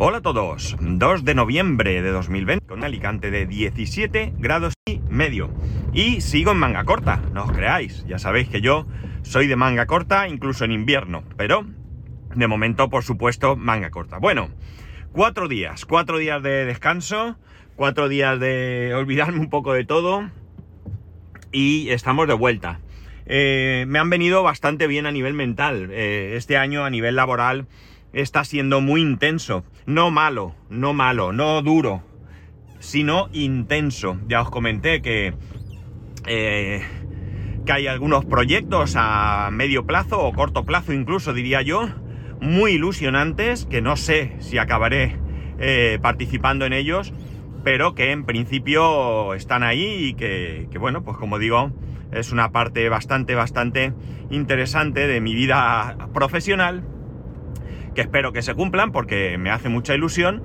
Hola a todos, 2 de noviembre de 2020 con Alicante de 17 grados y medio. Y sigo en manga corta, no os creáis, ya sabéis que yo soy de manga corta incluso en invierno, pero de momento por supuesto manga corta. Bueno, cuatro días, cuatro días de descanso, cuatro días de olvidarme un poco de todo y estamos de vuelta. Eh, me han venido bastante bien a nivel mental. Eh, este año a nivel laboral está siendo muy intenso. No malo, no malo, no duro, sino intenso. Ya os comenté que, eh, que hay algunos proyectos a medio plazo o corto plazo incluso, diría yo, muy ilusionantes, que no sé si acabaré eh, participando en ellos, pero que en principio están ahí y que, que, bueno, pues como digo, es una parte bastante, bastante interesante de mi vida profesional que espero que se cumplan porque me hace mucha ilusión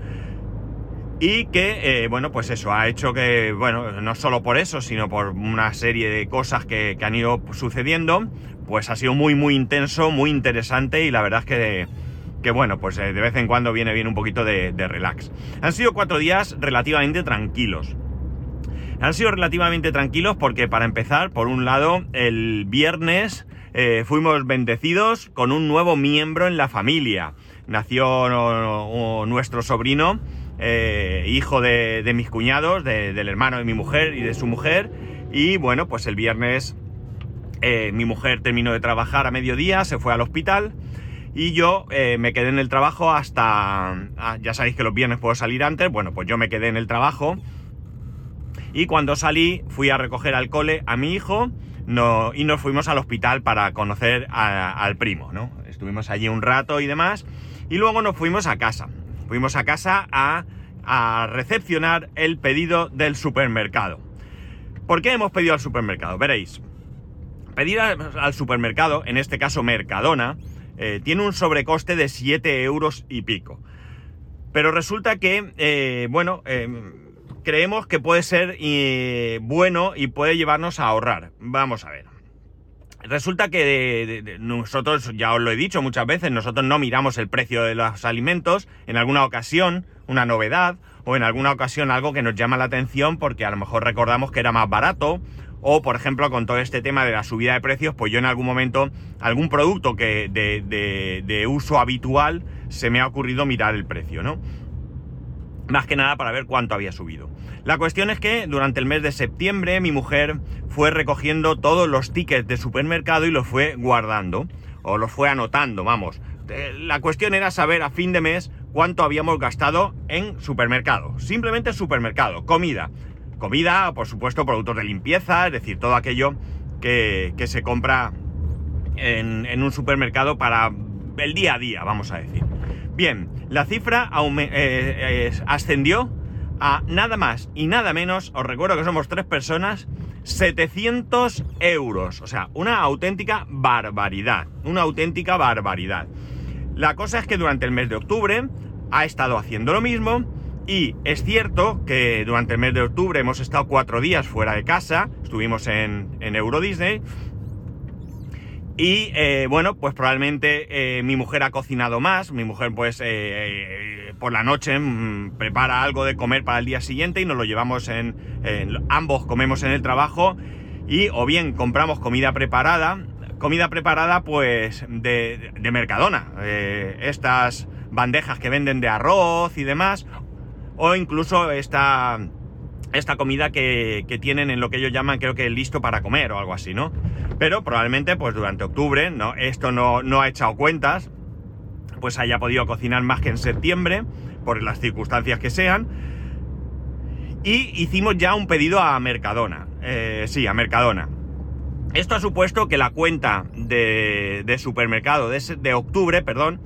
y que, eh, bueno, pues eso, ha hecho que, bueno, no solo por eso, sino por una serie de cosas que, que han ido sucediendo, pues ha sido muy, muy intenso, muy interesante y la verdad es que, que bueno, pues eh, de vez en cuando viene bien un poquito de, de relax. Han sido cuatro días relativamente tranquilos. Han sido relativamente tranquilos porque para empezar, por un lado, el viernes eh, fuimos bendecidos con un nuevo miembro en la familia. Nació o, o, nuestro sobrino, eh, hijo de, de, mis cuñados, de, del hermano de mi mujer y de su mujer. Y bueno, pues el viernes eh, mi mujer terminó de trabajar a mediodía, se fue al hospital. Y yo eh, me quedé en el trabajo hasta... Ah, ya sabéis que los viernes puedo salir antes. Bueno, pues yo me quedé en el trabajo. Y cuando salí fui a recoger al cole a mi hijo no, y nos fuimos al hospital para conocer al primo, ¿no? Estuvimos allí un rato y demás, y luego nos fuimos a casa. Fuimos a casa a, a recepcionar el pedido del supermercado. ¿Por qué hemos pedido al supermercado? Veréis, pedir al, supermercado, en este caso Mercadona, eh, tiene un sobrecoste de 7 euros y pico. Pero resulta que, eh, bueno, eh, creemos que puede ser eh, bueno y puede llevarnos a ahorrar. Vamos a ver. Resulta que nosotros, ya os lo he dicho muchas veces, nosotros no miramos el precio de los alimentos, en alguna ocasión una novedad o en alguna ocasión algo que nos llama la atención porque a lo mejor recordamos que era más barato o por ejemplo con todo este tema de la subida de precios, pues yo en algún momento algún producto que de uso habitual se me ha ocurrido mirar el precio, ¿no? Más que nada para ver cuánto había subido. La cuestión es que durante el mes de septiembre mi mujer fue recogiendo todos los tickets de supermercado y los fue guardando, o los fue anotando, vamos. La cuestión era saber a fin de mes cuánto habíamos gastado en supermercado. Simplemente supermercado, comida. Comida, por supuesto, productos de limpieza, es decir, todo aquello que, que se compra en, en un supermercado para el día a día, vamos a decir. Bien, la cifra eh, eh, ascendió a nada más y nada menos, os recuerdo que somos tres personas, 700 euros. O sea, una auténtica barbaridad. Una auténtica barbaridad. La cosa es que durante el mes de octubre ha estado haciendo lo mismo. Y es cierto que durante el mes de octubre hemos estado cuatro días fuera de casa. Estuvimos en, en Euro Disney. Y eh, bueno, pues probablemente eh, mi mujer ha cocinado más, mi mujer pues eh, por la noche mmm, prepara algo de comer para el día siguiente y nos lo llevamos en, en, ambos comemos en el trabajo y o bien compramos comida preparada, comida preparada pues de, de Mercadona, estas bandejas que venden de arroz y demás, o incluso esta esta comida que, que, tienen en lo que ellos llaman, creo que listo para comer o algo así, ¿no? Pero probablemente, pues durante octubre, ¿no? Esto no, no ha echado cuentas, pues haya podido cocinar más que en septiembre, por las circunstancias que sean. Y hicimos ya un pedido a Mercadona. Eh, sí, a Mercadona. Esto ha supuesto que la cuenta de, de supermercado de, de octubre, perdón,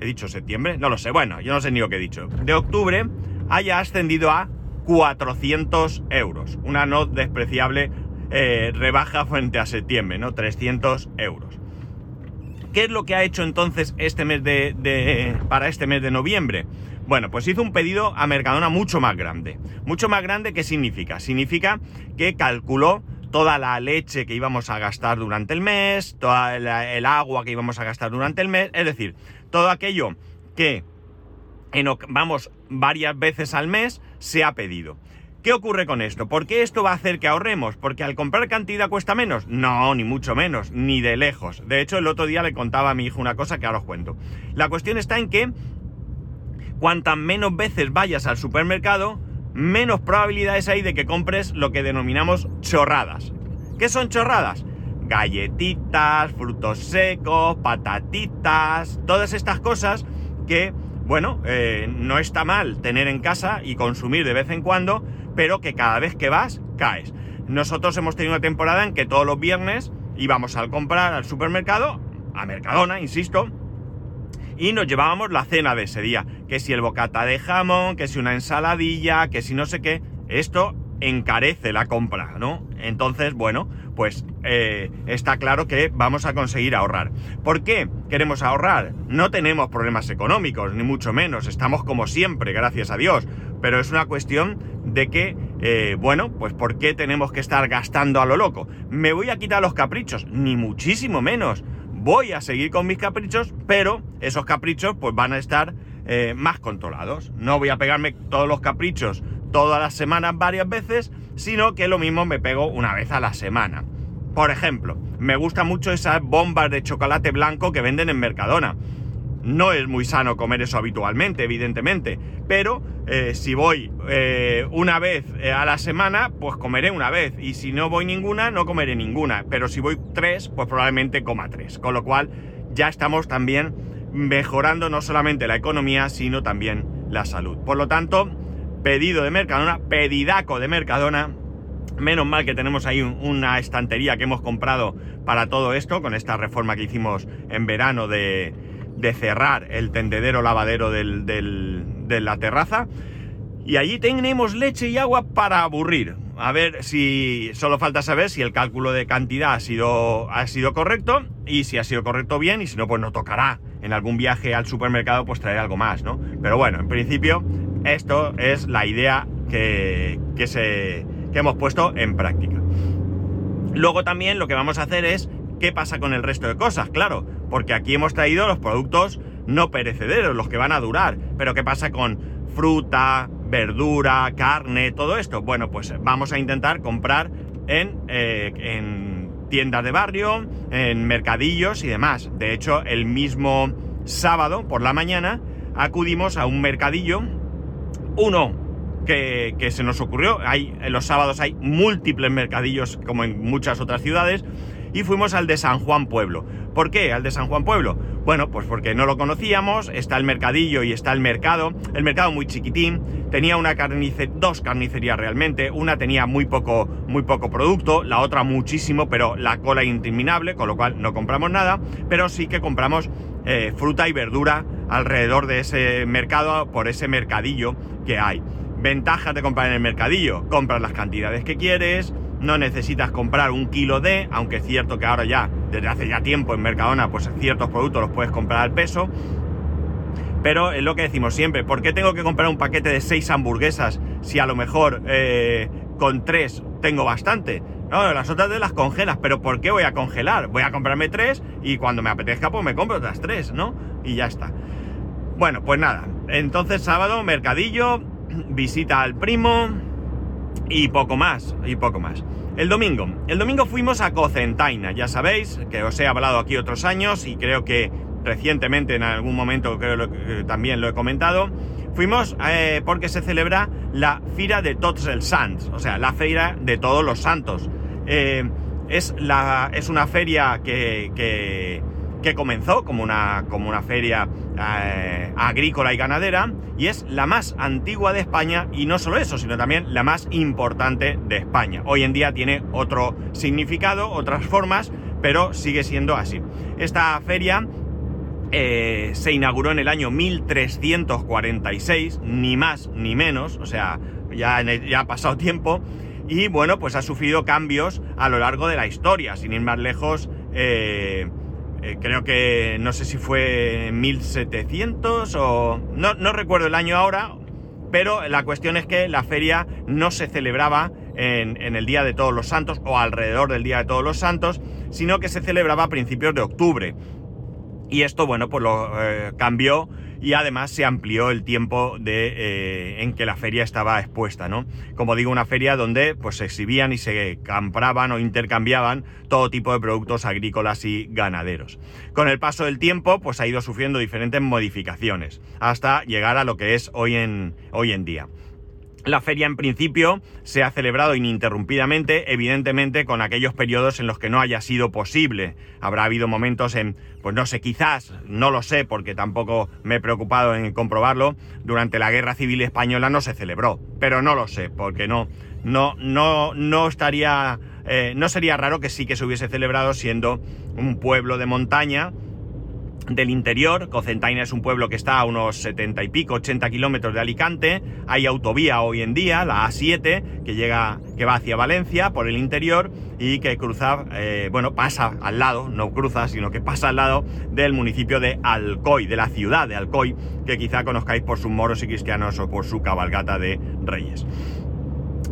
he dicho septiembre, no lo sé, bueno, yo no sé ni lo que he dicho, de octubre haya ascendido a 400 euros. Una no despreciable eh, rebaja frente a septiembre, ¿no? 300 euros. ¿Qué es lo que ha hecho entonces este mes de, para este mes de noviembre? Bueno, pues hizo un pedido a Mercadona mucho más grande. Mucho más grande, ¿qué significa? Significa que calculó toda la leche que íbamos a gastar durante el mes, toda el agua que íbamos a gastar durante el mes, es decir, todo aquello que en, vamos varias veces al mes, se ha pedido. ¿Qué ocurre con esto? ¿Por qué esto va a hacer que ahorremos? ¿Porque al comprar cantidad cuesta menos? No, ni mucho menos, ni de lejos. De hecho, el otro día le contaba a mi hijo una cosa que ahora os cuento. La cuestión está en que cuantas menos veces vayas al supermercado, menos probabilidades hay de que compres lo que denominamos chorradas. ¿Qué son chorradas? Galletitas, frutos secos, patatitas, todas estas cosas que, bueno, eh, no está mal tener en casa y consumir de vez en cuando, pero que cada vez que vas, caes. Nosotros hemos tenido una temporada en que todos los viernes íbamos al comprar al supermercado, a Mercadona, insisto, y nos llevábamos la cena de ese día. Que si el bocata de jamón, que si una ensaladilla, que si no sé qué. Esto encarece la compra, ¿no? Entonces, bueno, pues eh, está claro que vamos a conseguir ahorrar. ¿Por qué queremos ahorrar? No tenemos problemas económicos, ni mucho menos. Estamos como siempre, gracias a Dios. Pero es una cuestión de que, eh, bueno, pues ¿por qué tenemos que estar gastando a lo loco? ¿Me voy a quitar los caprichos? Ni muchísimo menos voy a seguir con mis caprichos, pero esos caprichos pues van a estar eh, más controlados. No voy a pegarme todos los caprichos todas las semanas varias veces, sino que lo mismo me pego una vez a la semana. Por ejemplo, me gustan mucho esas bombas de chocolate blanco que venden en Mercadona. No es muy sano comer eso habitualmente, evidentemente, pero eh, si voy eh, una vez eh, a la semana, pues comeré una vez, y si no voy ninguna, no comeré ninguna, pero si voy tres, pues probablemente coma tres, con lo cual ya estamos también mejorando no solamente la economía, sino también la salud. Por lo tanto, pedido de Mercadona, pedidaco de Mercadona, menos mal que tenemos ahí una estantería que hemos comprado para todo esto, con esta reforma que hicimos en verano de de cerrar el tendedero lavadero de la terraza. Y allí tenemos leche y agua para aburrir. A ver si solo falta saber si el cálculo de cantidad ha sido, ha sido correcto y si ha sido correcto bien y si no pues no tocará en algún viaje al supermercado pues traer algo más, ¿no? Pero bueno, en principio esto es la idea que, que, se, que hemos puesto en práctica. Luego también lo que vamos a hacer es qué pasa con el resto de cosas, claro porque aquí hemos traído los productos no perecederos, los que van a durar. Pero ¿qué pasa con fruta, verdura, carne, todo esto? Bueno, pues vamos a intentar comprar en, eh, en tiendas de barrio, en mercadillos y demás. De hecho, el mismo sábado por la mañana acudimos a un mercadillo, uno que, que, se nos ocurrió. Hay, los sábados hay múltiples mercadillos, como en muchas otras ciudades, y fuimos al de San Juan Pueblo. ¿Por qué al de San Juan Pueblo? Bueno, pues porque no lo conocíamos, está el mercadillo y está el mercado, el mercado muy chiquitín, tenía una carnicería, dos carnicerías realmente, una tenía muy poco, muy poco producto, la otra muchísimo, pero la cola interminable, con lo cual no compramos nada, pero sí que compramos eh, fruta y verdura alrededor de ese mercado, por ese mercadillo que hay. Ventajas de comprar en el mercadillo, compras las cantidades que quieres, no necesitas comprar un kilo de, aunque es cierto que ahora ya, desde hace ya tiempo en Mercadona, pues ciertos productos los puedes comprar al peso. Pero es lo que decimos siempre, ¿por qué tengo que comprar un paquete de seis hamburguesas si a lo mejor eh, con tres tengo bastante? No, las otras de las congelas, pero ¿por qué voy a congelar? Voy a comprarme tres y cuando me apetezca pues me compro otras tres, ¿no? Y ya está. Bueno, pues nada, entonces sábado, mercadillo, visita al primo, y poco más, y poco más. El domingo. El domingo fuimos a Cocentaina, ya sabéis que os he hablado aquí otros años y creo que recientemente en algún momento creo que también lo he comentado. Fuimos eh, porque se celebra la Fira de Tots els Sants, o sea, la Feira de Todos los Santos. Eh, es, la, es una feria que que comenzó como una, como una feria eh, agrícola y ganadera y es la más antigua de España y no solo eso, sino también la más importante de España. Hoy en día tiene otro significado, otras formas, pero sigue siendo así. Esta feria eh, se inauguró en el año 1346, ni más ni menos, o sea, ya, ya ha pasado tiempo. Y bueno, pues ha sufrido cambios a lo largo de la historia, sin ir más lejos. Eh, eh, creo que no sé si fue 1700 o... No, recuerdo el año ahora, pero la cuestión es que la feria no se celebraba en, el Día de Todos los Santos o alrededor del Día de Todos los Santos, sino que se celebraba a principios de octubre. Y esto, bueno, pues lo eh, cambió y además se amplió el tiempo de, eh, en que la feria estaba expuesta, ¿no? Como digo, una feria donde pues se exhibían y se compraban o intercambiaban todo tipo de productos agrícolas y ganaderos. Con el paso del tiempo, pues ha ido sufriendo diferentes modificaciones hasta llegar a lo que es hoy en, hoy en día. La feria en principio se ha celebrado ininterrumpidamente, evidentemente con aquellos periodos en los que no haya sido posible. Habrá habido momentos en, pues no sé, quizás, no lo sé porque tampoco me he preocupado en comprobarlo, durante la Guerra Civil Española no se celebró, pero no lo sé porque no, no, no, no estaría, eh, no sería raro que sí que se hubiese celebrado siendo un pueblo de montaña del interior. Cocentaina es un pueblo que está a unos 70 y pico, 80 kilómetros de Alicante. Hay autovía hoy en día, la A7, que llega, que va hacia Valencia por el interior y que cruza, eh, bueno, pasa al lado, no cruza, sino que pasa al lado del municipio de Alcoy, de la ciudad de Alcoy, que quizá conozcáis por sus moros y cristianos o por su cabalgata de reyes.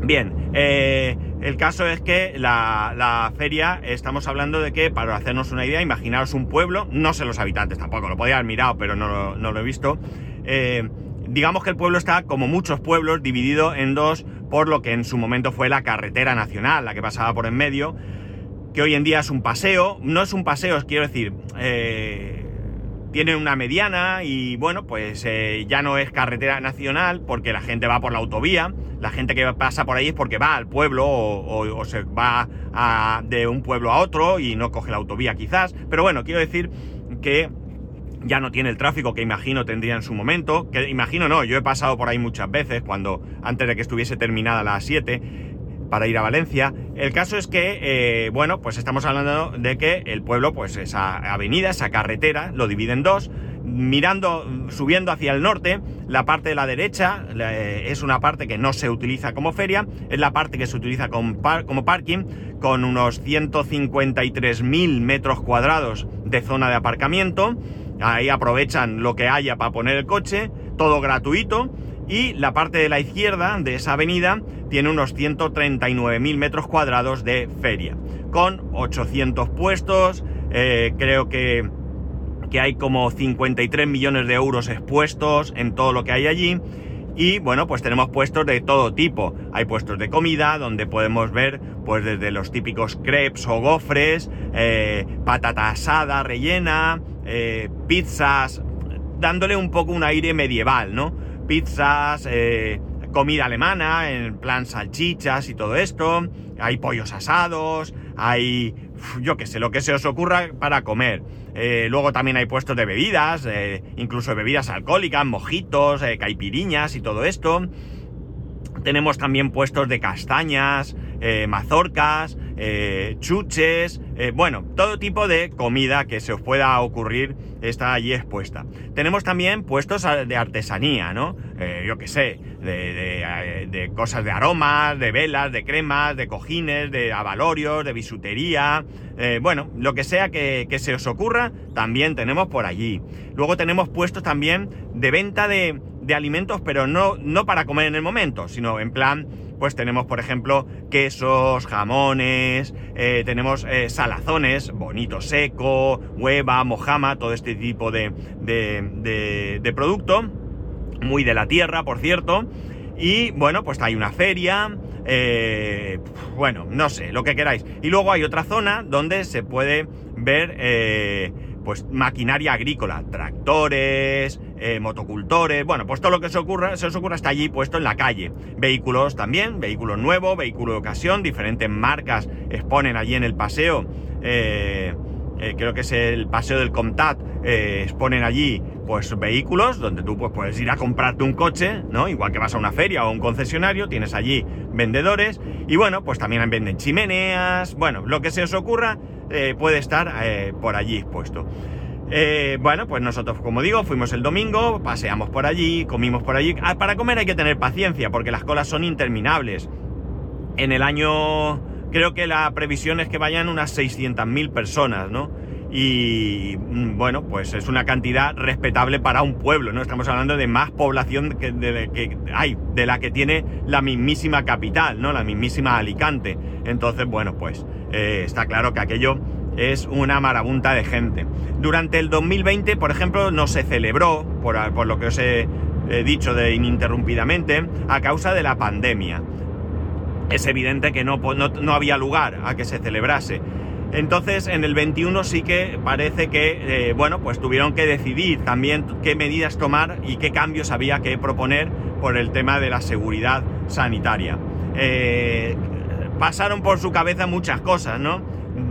Bien, eh, el caso es que la, feria, estamos hablando de que, para hacernos una idea, imaginaros un pueblo, no sé los habitantes tampoco, lo podía haber mirado, pero no, lo he visto. Eh, digamos que el pueblo está, como muchos pueblos, dividido en dos por lo que en su momento fue la carretera nacional, la que pasaba por en medio, que hoy en día es un paseo, no es un paseo, quiero decir, eh, tiene una mediana y bueno, pues eh, ya no es carretera nacional porque la gente va por la autovía, la gente que pasa por ahí es porque va al pueblo o, se va de un pueblo a otro y no coge la autovía quizás, pero bueno, quiero decir que ya no tiene el tráfico que imagino tendría en su momento, que imagino no, yo he pasado por ahí muchas veces cuando antes de que estuviese terminada la 7 para ir a Valencia. El caso es que, eh, bueno, pues estamos hablando de que el pueblo, pues esa avenida, esa carretera, lo divide en dos. Mirando, subiendo hacia el norte, la parte de la derecha eh, es una parte que no se utiliza como feria, es la parte que se utiliza como, como parking, con unos 153.000 metros cuadrados de zona de aparcamiento. Ahí aprovechan lo que haya para poner el coche, todo gratuito y la parte de la izquierda de esa avenida tiene unos 139.000 metros cuadrados de feria, con 800 puestos, eh, creo que, que hay como 53 millones de euros expuestos en todo lo que hay allí. Y bueno, pues tenemos puestos de todo tipo. Hay puestos de comida donde podemos ver pues desde los típicos crepes o gofres, eh, patata asada rellena, eh, pizzas, dándole un poco un aire medieval, ¿no? Pizzas, eh, comida alemana, en plan salchichas y todo esto. Hay pollos asados, hay, yo qué sé, lo que se os ocurra para comer. Eh, luego también hay puestos de bebidas, eh, incluso bebidas alcohólicas, mojitos, caipiriñas y todo esto. Tenemos también puestos de castañas, mazorcas, chuches, bueno, todo tipo de comida que se os pueda ocurrir está allí expuesta. Tenemos también puestos de artesanía, ¿no? Eh, yo qué sé, eh, de, cosas de aromas, de velas, de cremas, de cojines, de avalorios, de bisutería, eh, bueno, lo que sea que, se os ocurra, también tenemos por allí. Luego tenemos puestos también de venta de, de alimentos, pero no, no para comer en el momento, sino en plan pues tenemos, por ejemplo, quesos, jamones, eh, tenemos eh, salazones, bonito seco, hueva, mojama, todo este tipo de, de, producto, muy de la tierra, por cierto. Y bueno, pues hay una feria, eh, bueno, no sé, lo que queráis. Y luego hay otra zona donde se puede ver pues maquinaria agrícola, tractores, eh, motocultores, bueno, pues todo lo que se, ocurra, se os ocurra está allí puesto en la calle. Vehículos también, vehículos nuevos, vehículo de ocasión, diferentes marcas exponen allí en el paseo. Eh, eh, creo que es el paseo del Comtat, exponen allí pues vehículos donde tú pues, puedes ir a comprarte un coche, ¿no? Igual que vas a una feria o un concesionario, tienes allí vendedores y bueno, pues también venden chimeneas, bueno, lo que se os ocurra eh, puede estar eh, por allí expuesto. Eh, bueno, pues nosotros, como digo, fuimos el domingo, paseamos por allí, comimos por allí. Ah, para comer hay que tener paciencia, porque las colas son interminables. En el año, creo que la previsión es que vayan unas 600.000 personas, ¿no? Y mm, bueno, pues es una cantidad respetable para un pueblo, ¿no? Estamos hablando de más población que, que hay, de la que tiene la mismísima capital, ¿no? La mismísima Alicante. Entonces, bueno, pues eh, está claro que aquello es una marabunta de gente. Durante el 2020, por ejemplo, no se celebró, por, lo que os he, dicho de ininterrumpidamente, a causa de la pandemia. Es evidente que no, no, había lugar a que se celebrase. Entonces, en el 21 sí que parece que, eh, bueno, pues tuvieron que decidir también qué medidas tomar y qué cambios había que proponer por el tema de la seguridad sanitaria. Eh, pasaron por su cabeza muchas cosas, ¿no?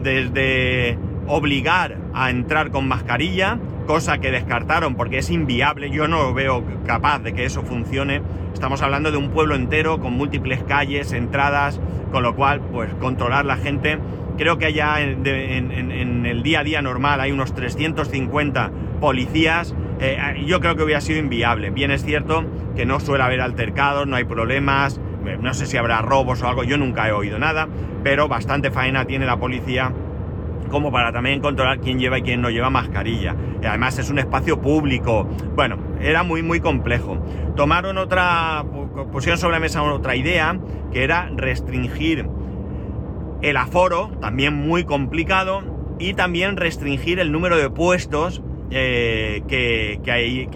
Desde obligar a entrar con mascarilla, cosa que descartaron porque es inviable, yo no veo capaz de que eso funcione. Estamos hablando de un pueblo entero con múltiples calles, entradas, con lo cual, pues controlar la gente. Creo que allá en, el día a día normal hay unos 350 policías. Eh, yo creo que hubiera sido inviable. Bien es cierto que no suele haber altercados, no hay problemas, eh, no sé si habrá robos o algo, yo nunca he oído nada, pero bastante faena tiene la policía como para también controlar quién lleva y quién no lleva mascarilla. Y además es un espacio público. Bueno, era muy muy complejo. Tomaron otra, pusieron sobre la mesa otra idea, que era restringir el aforo, también muy complicado, y también restringir el número de puestos eh, que,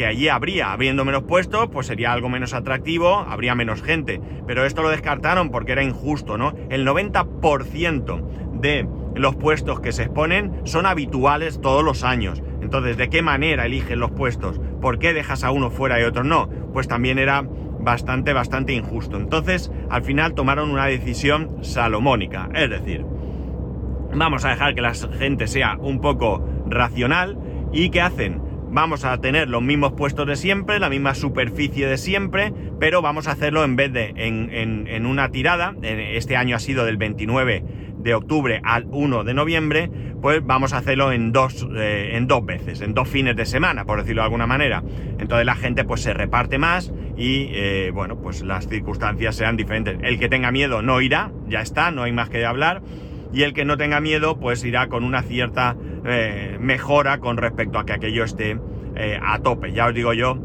allí habría. Habiendo menos puestos, pues sería algo menos atractivo, habría menos gente. Pero esto lo descartaron porque era injusto, ¿no? El 90% de los puestos que se exponen son habituales todos los años. Entonces, ¿de qué manera eligen los puestos? ¿Por qué dejas a uno fuera y otro no? Pues también era bastante, bastante injusto. Entonces, al final tomaron una decisión salomónica. Es decir, vamos a dejar que la gente sea un poco racional ¿Y qué hacen? Vamos a tener los mismos puestos de siempre, la misma superficie de siempre, pero vamos a hacerlo en vez de en, una tirada, este año ha sido del 29 de octubre al 1 de noviembre, pues vamos a hacerlo en dos, eh, en dos veces, en dos fines de semana, por decirlo de alguna manera. Entonces la gente pues se reparte más y eh, bueno, pues las circunstancias sean diferentes. El que tenga miedo no irá, ya está, no hay más que hablar y el que no tenga miedo pues irá con una cierta eh, mejora con respecto a que aquello esté eh, a tope. Ya os digo yo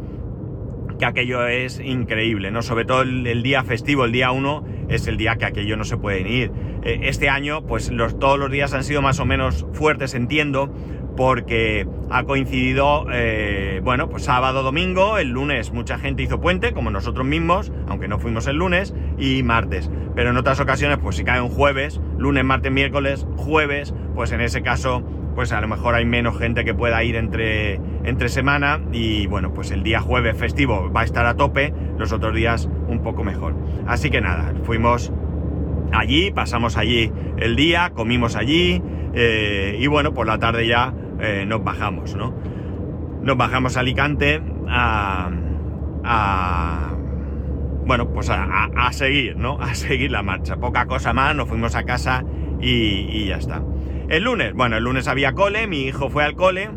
que aquello es increíble, ¿no? Sobre todo el, día festivo, el día 1, es el día que aquello no se puede ir. Eh, este año, pues los, todos los días han sido más o menos fuertes, entiendo, porque ha coincidido, eh, bueno, pues sábado, domingo, el lunes mucha gente hizo puente, como nosotros mismos, aunque no fuimos el lunes, y martes. Pero en otras ocasiones, pues si cae un jueves, lunes, martes, miércoles, jueves, pues en ese caso, pues a lo mejor hay menos gente que pueda ir entre, entre semana y bueno, pues el día jueves festivo va a estar a tope, los otros días un poco mejor. Así que nada, fuimos allí, pasamos allí el día, comimos allí eh, y bueno, por la tarde ya eh, nos bajamos, ¿no? Nos bajamos a Alicante a, bueno, pues a, seguir, ¿no? A seguir la marcha. Poca cosa más, nos fuimos a casa y, ya está. El lunes, bueno, el lunes había cole, mi hijo fue al cole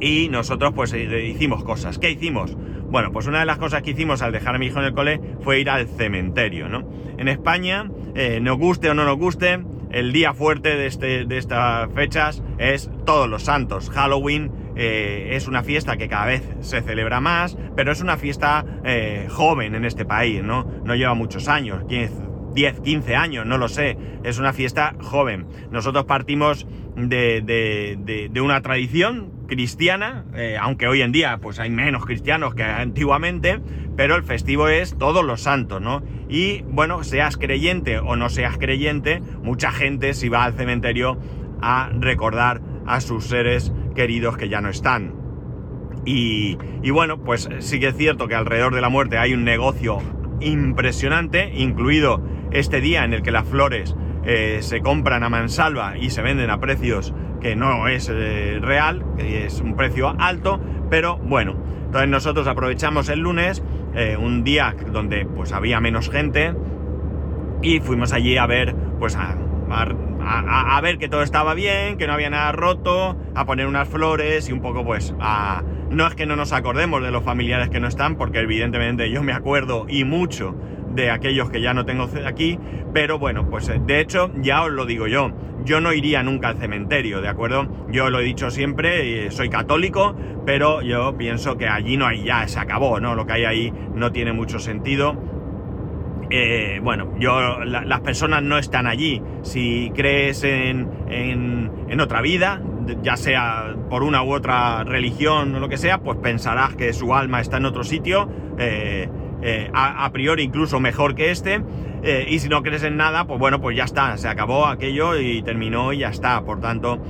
y nosotros pues eh, hicimos cosas. ¿Qué hicimos? Bueno, pues una de las cosas que hicimos al dejar a mi hijo en el cole fue ir al cementerio, ¿no? En España, eh, nos guste o no nos guste, el día fuerte de, este, de estas fechas es Todos los Santos. Halloween eh, es una fiesta que cada vez se celebra más, pero es una fiesta eh, joven en este país, ¿no? No lleva muchos años, 10, 15 años, no lo sé. Es una fiesta joven. Nosotros partimos de, una tradición cristiana, eh, aunque hoy en día pues hay menos cristianos que antiguamente, pero el festivo es todos los santos, ¿no? Y bueno, seas creyente o no seas creyente, mucha gente si va al cementerio a recordar a sus seres queridos que ya no están. Y, y bueno, pues sí que es cierto que alrededor de la muerte hay un negocio impresionante, incluido este día en el que las flores eh, se compran a mansalva y se venden a precios que no es eh, real, que es un precio alto, pero bueno, entonces nosotros aprovechamos el lunes, eh, un día donde pues había menos gente y fuimos allí a ver pues a, a, ver que todo estaba bien, que no había nada roto, a poner unas flores y un poco pues a... No es que no nos acordemos de los familiares que no están, porque evidentemente yo me acuerdo y mucho de aquellos que ya no tengo aquí, pero bueno, pues eh, de hecho ya os lo digo yo, yo no iría nunca al cementerio, ¿de acuerdo? Yo lo he dicho siempre, soy católico, pero yo pienso que allí no hay ya, se acabó, ¿no? Lo que hay ahí no tiene mucho sentido eh, bueno, yo, las personas no están allí. Si crees en, en, otra vida, ya sea por una u otra religión o lo que sea, pues pensarás que su alma está en otro sitio, eh, eh, a, priori incluso mejor que este. y si no crees en nada, pues bueno, pues ya está, se acabó aquello y terminó y ya está. Por tanto,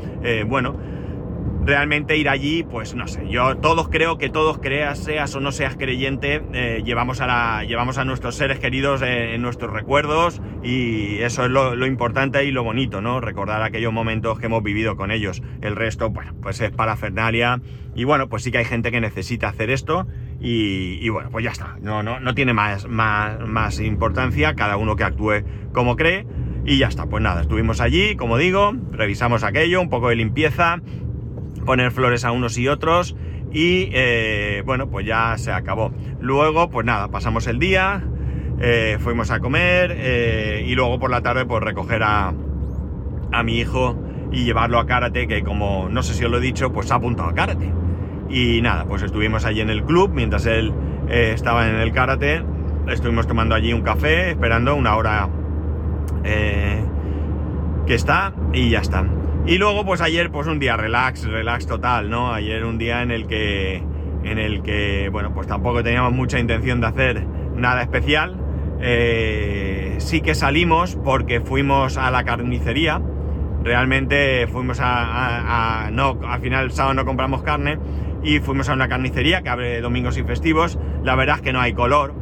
bueno realmente ir allí, pues no sé, yo todos creo que todos creas, seas o no seas creyente, eh, llevamos, a la, llevamos a nuestros seres queridos en, nuestros recuerdos y eso es lo, importante y lo bonito, ¿no? Recordar aquellos momentos que hemos vivido con ellos. El resto, bueno, pues es parafernalia y bueno, pues sí que hay gente que necesita hacer esto y, bueno, pues ya está, no, no, no tiene más, más, más importancia, cada uno que actúe como cree. Y ya está, pues nada, estuvimos allí, como digo, revisamos aquello, un poco de limpieza, poner flores a unos y otros y eh, bueno, pues ya se acabó. Luego, pues nada, pasamos el día, eh, fuimos a comer eh, y luego por la tarde pues recoger a, a mi hijo y llevarlo a karate, que como no sé si os lo he dicho, pues ha apuntado a karate. Y nada, pues estuvimos allí en el club mientras él estaba en el karate, estuvimos tomando allí un café, esperando una hora que está y ya está. Y luego, pues ayer, pues un día relax, relax total, ¿no? Ayer un día en el que, en el que, bueno, pues tampoco teníamos mucha intención de hacer nada especial. Eh, sí que salimos porque fuimos a la carnicería. Realmente fuimos a, no, al final el sábado no compramos carne y fuimos a una carnicería que abre domingos y festivos. La verdad es que no hay color,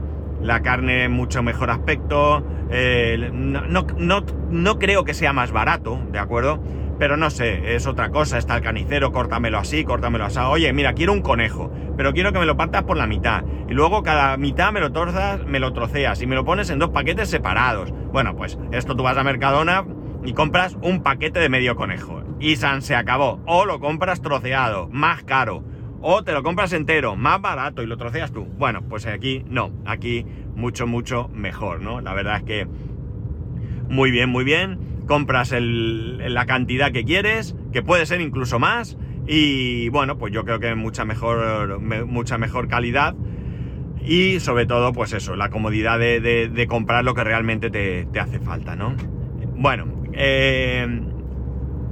la carne mucho mejor aspecto, eh, no, no, no creo que sea más barato, ¿de acuerdo? pero no sé, es otra cosa, está el canicero, córtamelo así, córtamelo así. Oye, mira, quiero un conejo, pero quiero que me lo partas por la mitad. Y luego cada mitad me lo torzas, me lo troceas y me lo pones en dos paquetes separados. Bueno, pues esto tú vas a Mercadona y compras un paquete de medio conejo. Y San se acabó. O lo compras troceado, más caro. O te lo compras entero, más barato y lo troceas tú. Bueno, pues aquí no, aquí mucho, mucho mejor, ¿no? La verdad es que muy bien, muy bien compras la cantidad que quieres, que puede ser incluso más, y bueno, pues yo creo que mucha mejor, mucha mejor calidad. Y sobre todo, pues eso, la comodidad de, comprar lo que realmente te, hace falta, ¿no? Bueno, eh,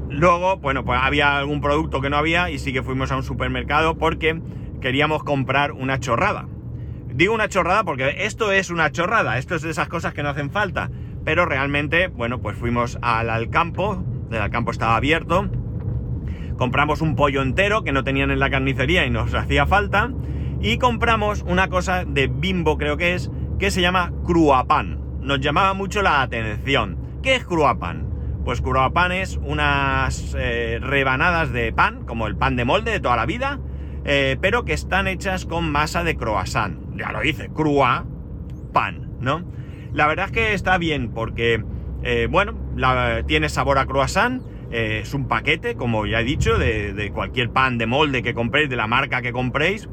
luego, bueno, pues había algún producto que no había y sí que fuimos a un supermercado porque queríamos comprar una chorrada. Digo una chorrada porque esto es una chorrada, esto es de esas cosas que no hacen falta pero realmente, bueno, pues fuimos al, campo, el campo estaba abierto, compramos un pollo entero que no tenían en la carnicería y nos hacía falta, y compramos una cosa de bimbo, creo que es, que se llama cruapan. Nos llamaba mucho la atención. ¿Qué es cruapan? Pues cruapan es unas eh, rebanadas de pan, como el pan de molde de toda la vida, eh, pero que están hechas con masa de croissant. Ya lo dice, crua, pan, ¿no? La verdad es que está bien porque, eh, bueno, tiene sabor a croissant. Es un paquete, como ya he dicho, de, cualquier pan de molde que compréis, de la marca que compréis.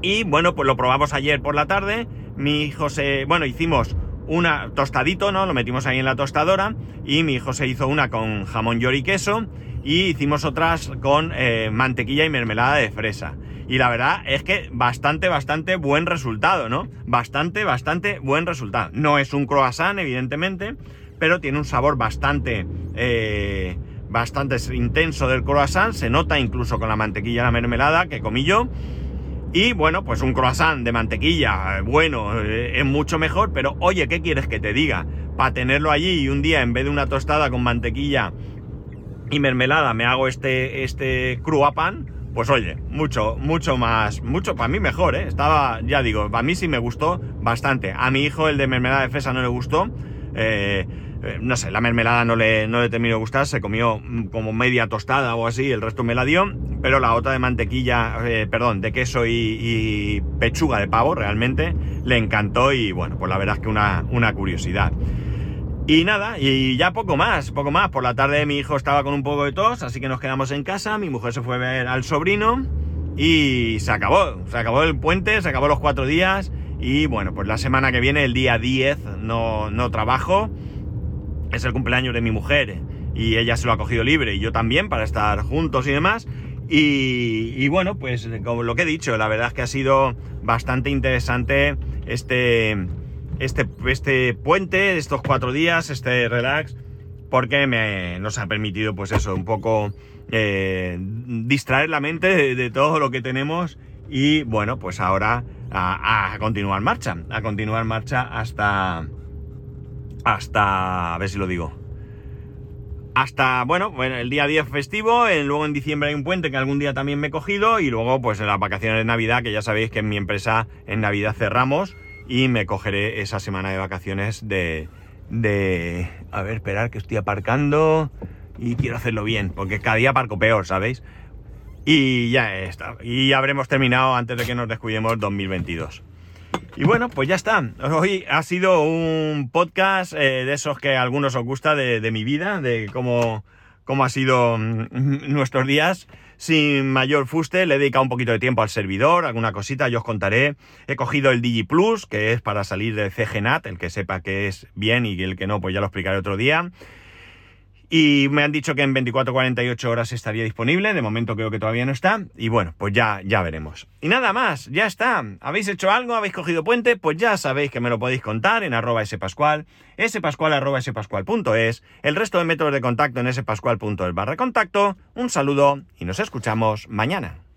Y bueno, pues lo probamos ayer por la tarde. Mi hijo se. Bueno, hicimos una tostadito, ¿no? Lo metimos ahí en la tostadora. Y mi hijo se hizo una con jamón york y queso. Y hicimos otras con eh, mantequilla y mermelada de fresa. Y la verdad es que bastante, bastante buen resultado, ¿no? Bastante, bastante buen resultado. No es un croissant, evidentemente, pero tiene un sabor bastante, eh, bastante intenso del croissant. Se nota incluso con la mantequilla y la mermelada que comí yo. Y bueno, pues un croissant de mantequilla, eh, bueno, eh, es mucho mejor, pero oye, ¿qué quieres que te diga? Para tenerlo allí y un día en vez de una tostada con mantequilla y mermelada me hago este, este cruapan, pues oye, mucho, mucho más, mucho para mí mejor, ¿eh? Estaba, ya digo, para mí sí me gustó bastante. A mi hijo el de mermelada de fresa no le gustó. Eh, eh, no sé, la mermelada no le, no le terminó de gustar, se comió mm, como media tostada o así, el resto me la dio, pero la otra de mantequilla, eh, perdón, de queso y, pechuga de pavo realmente le encantó y bueno, pues la verdad es que una, una curiosidad. Y nada, y ya poco más, poco más. Por la tarde mi hijo estaba con un poco de tos, así que nos quedamos en casa, mi mujer se fue a ver al sobrino y se acabó. Se acabó el puente, se acabó los cuatro días y bueno, pues la semana que viene, el día 10, no, no trabajo. Es el cumpleaños de mi mujer y ella se lo ha cogido libre y yo también para estar juntos y demás. Y, bueno, pues como lo que he dicho, la verdad es que ha sido bastante interesante este, este, este puente, estos cuatro días, este relax, porque nos ha permitido, pues eso, un poco eh, distraer la mente de, todo lo que tenemos y bueno, pues ahora a, a, continuar marcha, a continuar marcha hasta, hasta, a ver si lo digo, hasta, bueno, bueno, el día 10 festivo, luego en diciembre hay un puente que algún día también me he cogido y luego pues en las vacaciones de Navidad, que ya sabéis que en mi empresa en Navidad cerramos y me cogeré esa semana de vacaciones de... de... A ver, esperar que estoy aparcando y quiero hacerlo bien, porque cada día aparco peor, ¿sabéis? Y ya está. Y ya habremos terminado antes de que nos descuidemos 2022. Y bueno, pues ya está. Hoy ha sido un podcast eh, de esos que a algunos os gusta de, mi vida, de cómo, cómo ha sido mm, nuestros días. Sin mayor fuste, le he dedicado un poquito de tiempo al servidor, alguna cosita, yo os contaré. He cogido el Digi Plus, que es para salir del CGNAT, el que sepa que es bien y el que no, pues ya lo explicaré otro día. Y me han dicho que en 24-48 horas estaría disponible. De momento creo que todavía no está. Y bueno, pues ya, ya veremos. Y nada más, ya está. ¿Habéis hecho algo? ¿Habéis cogido puente? Pues ya sabéis que me lo podéis contar en arroba spascual, spascual arroba spascual.es, el resto de métodos de contacto en spascual.es barra contacto. Un saludo y nos escuchamos mañana.